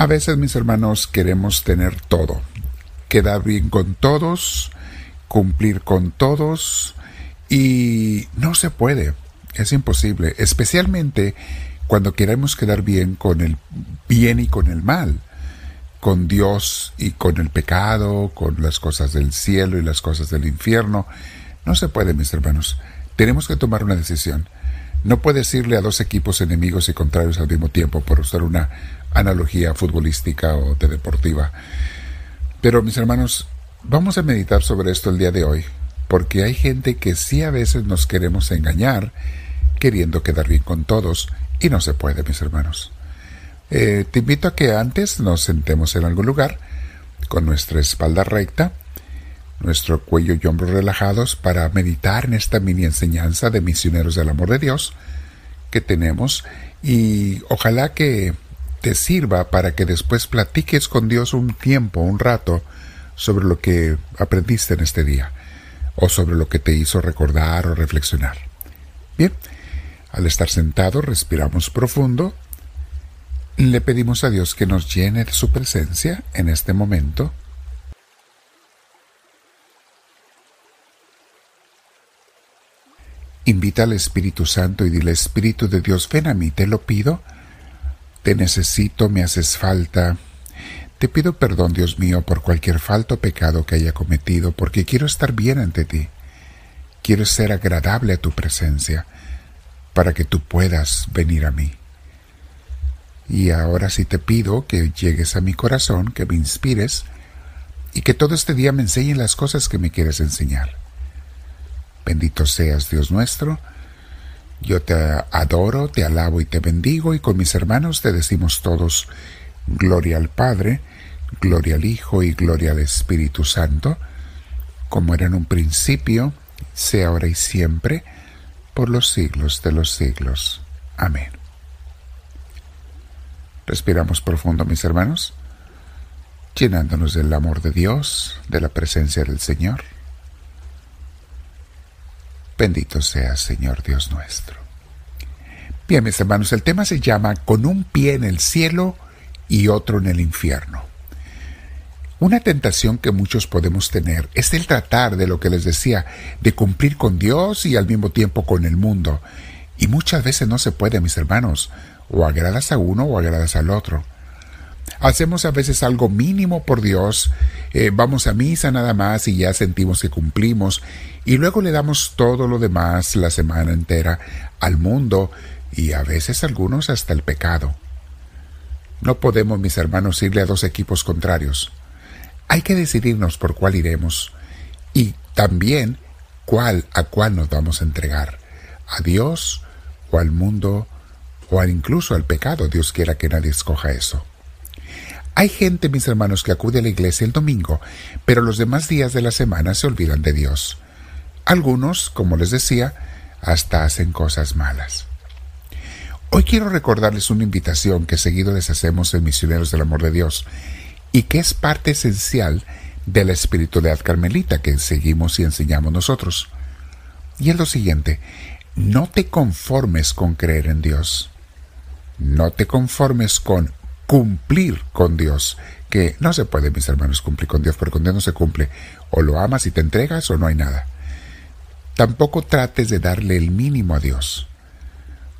A veces, mis hermanos, queremos tener todo, quedar bien con todos, cumplir con todos, y no se puede, es imposible, especialmente cuando queremos quedar bien con el bien y con el mal, con Dios y con el pecado, con las cosas del cielo y las cosas del infierno. No se puede, mis hermanos. Tenemos que tomar una decisión. No puedes irle a dos equipos enemigos y contrarios al mismo tiempo, por usar una analogía futbolística o de deportiva. Pero, mis hermanos, vamos a meditar sobre esto el día de hoy, porque hay gente que sí a veces nos queremos engañar, queriendo quedar bien con todos, y no se puede, mis hermanos. Eh, te invito a que antes nos sentemos en algún lugar, con nuestra espalda recta, nuestro cuello y hombros relajados para meditar en esta mini enseñanza de misioneros del amor de Dios que tenemos y ojalá que te sirva para que después platiques con Dios un tiempo, un rato, sobre lo que aprendiste en este día o sobre lo que te hizo recordar o reflexionar. Bien, al estar sentado respiramos profundo, le pedimos a Dios que nos llene de su presencia en este momento Invita al Espíritu Santo y dile, Espíritu de Dios, ven a mí, te lo pido. Te necesito, me haces falta. Te pido perdón, Dios mío, por cualquier falto o pecado que haya cometido, porque quiero estar bien ante ti. Quiero ser agradable a tu presencia, para que tú puedas venir a mí. Y ahora sí te pido que llegues a mi corazón, que me inspires, y que todo este día me enseñen las cosas que me quieres enseñar. Bendito seas, Dios nuestro. Yo te adoro, te alabo y te bendigo, y con mis hermanos te decimos todos, Gloria al Padre, Gloria al Hijo y Gloria al Espíritu Santo, como era en un principio, sea ahora y siempre, por los siglos de los siglos. Amén. Respiramos profundo, mis hermanos, llenándonos del amor de Dios, de la presencia del Señor. Bendito sea Señor Dios nuestro. Bien, mis hermanos, el tema se llama Con un pie en el cielo y otro en el infierno. Una tentación que muchos podemos tener es el tratar de lo que les decía, de cumplir con Dios y al mismo tiempo con el mundo. Y muchas veces no se puede, mis hermanos, o agradas a uno o agradas al otro. Hacemos a veces algo mínimo por Dios, eh, vamos a misa nada más y ya sentimos que cumplimos, y luego le damos todo lo demás la semana entera al mundo y a veces algunos hasta el pecado. No podemos, mis hermanos, irle a dos equipos contrarios. Hay que decidirnos por cuál iremos y también cuál a cuál nos vamos a entregar, a Dios o al mundo o incluso al pecado. Dios quiera que nadie escoja eso. Hay gente, mis hermanos, que acude a la iglesia el domingo, pero los demás días de la semana se olvidan de Dios. Algunos, como les decía, hasta hacen cosas malas. Hoy quiero recordarles una invitación que seguido les hacemos en Misioneros del Amor de Dios y que es parte esencial de la espiritualidad carmelita que seguimos y enseñamos nosotros. Y es lo siguiente, no te conformes con creer en Dios. No te conformes con cumplir con Dios, que no se puede, mis hermanos, cumplir con Dios, porque con Dios no se cumple. O lo amas y te entregas o no hay nada. Tampoco trates de darle el mínimo a Dios,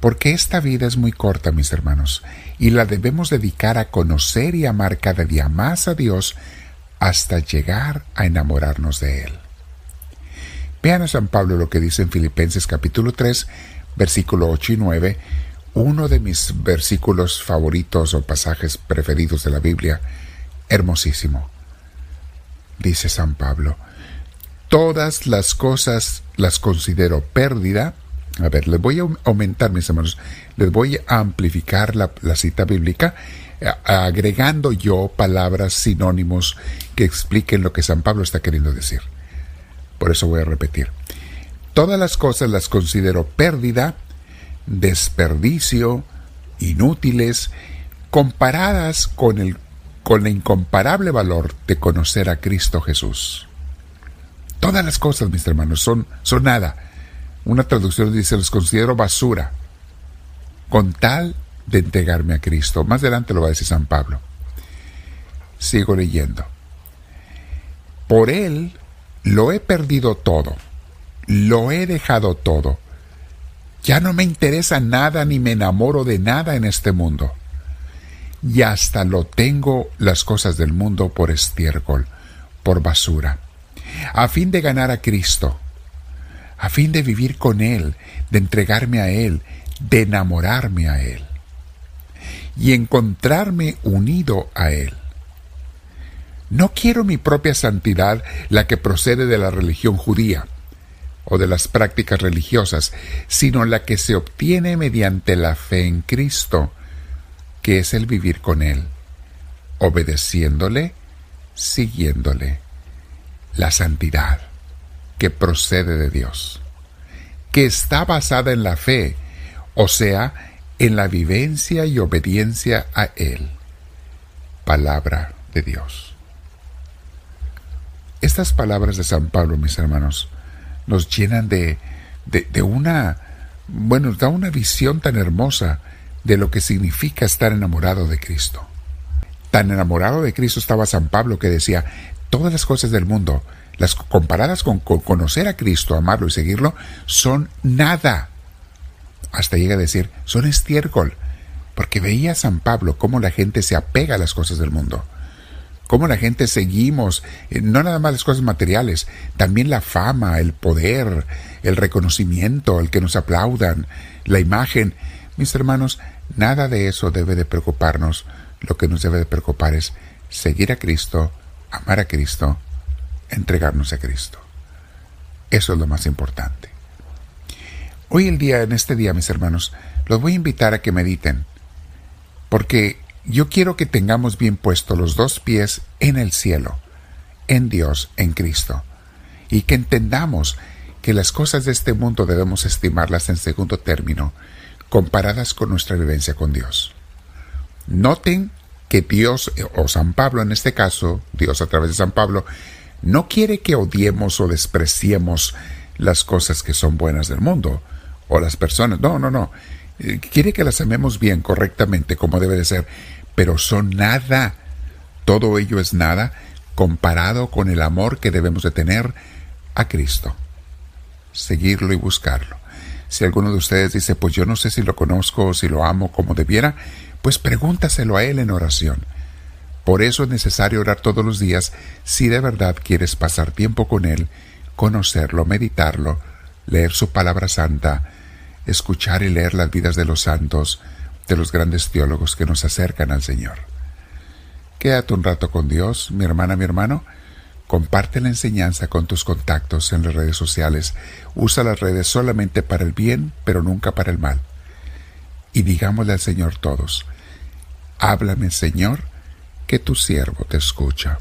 porque esta vida es muy corta, mis hermanos, y la debemos dedicar a conocer y amar cada día más a Dios hasta llegar a enamorarnos de Él. Vean a San Pablo lo que dice en Filipenses capítulo 3, versículo 8 y 9, uno de mis versículos favoritos o pasajes preferidos de la Biblia, hermosísimo. Dice San Pablo, todas las cosas las considero pérdida. A ver, les voy a aumentar, mis hermanos, les voy a amplificar la, la cita bíblica, agregando yo palabras sinónimos que expliquen lo que San Pablo está queriendo decir. Por eso voy a repetir. Todas las cosas las considero pérdida desperdicio, inútiles, comparadas con el, con incomparable valor de conocer a Cristo Jesús. Todas las cosas, mis hermanos, son, son nada. Una traducción dice, los considero basura, con tal de entregarme a Cristo. Más adelante lo va a decir San Pablo. Sigo leyendo. Por Él lo he perdido todo, lo he dejado todo. Ya no me interesa nada ni me enamoro de nada en este mundo. Y hasta lo tengo las cosas del mundo por estiércol, por basura, a fin de ganar a Cristo, a fin de vivir con Él, de entregarme a Él, de enamorarme a Él y encontrarme unido a Él. No quiero mi propia santidad, la que procede de la religión judía o de las prácticas religiosas, sino la que se obtiene mediante la fe en Cristo, que es el vivir con Él, obedeciéndole, siguiéndole, la santidad que procede de Dios, que está basada en la fe, o sea, en la vivencia y obediencia a Él. Palabra de Dios. Estas palabras de San Pablo, mis hermanos, nos llenan de, de, una, bueno, da una visión tan hermosa de lo que significa estar enamorado de Cristo. Tan enamorado de Cristo estaba San Pablo que decía, todas las cosas del mundo, las comparadas con, con conocer a Cristo, amarlo y seguirlo, son nada hasta llega a decir, son estiércol, porque veía a San Pablo cómo la gente se apega a las cosas del mundo, cómo la gente seguimos, eh, no nada más las cosas materiales, también la fama, el poder, el reconocimiento, el que nos aplaudan, la imagen. Mis hermanos, nada de eso debe de preocuparnos, lo que nos debe de preocupar es seguir a Cristo, amar a Cristo, entregarnos a Cristo. Eso es lo más importante. Hoy el día, en este día, mis hermanos, los voy a invitar a que mediten, porque yo quiero que tengamos bien puestos los dos pies en el cielo, en Dios, en Cristo, y que entendamos que las cosas de este mundo debemos estimarlas en segundo término, comparadas con nuestra vivencia con Dios. Noten que Dios, o San Pablo en este caso, Dios a través de San Pablo, no quiere que odiemos o despreciemos las cosas que son buenas del mundo, o las personas. No, no, no. Eh, quiere que las amemos bien, correctamente, como debe de ser, pero son nada. Todo ello es nada comparado con el amor que debemos de tener a Cristo. Seguirlo y buscarlo. Si alguno de ustedes dice, pues yo no sé si lo conozco o si lo amo como debiera, pues pregúntaselo a Él en oración. Por eso es necesario orar todos los días si de verdad quieres pasar tiempo con Él, conocerlo, meditarlo, leer su palabra santa, escuchar y leer las vidas de los santos, de los grandes teólogos que nos acercan al Señor. Quédate un rato con Dios, mi hermana, mi hermano. Comparte la enseñanza con tus contactos en las redes sociales. Usa las redes solamente para el bien, pero nunca para el mal. Y digámosle al Señor todos, háblame Señor, que tu siervo te escucha.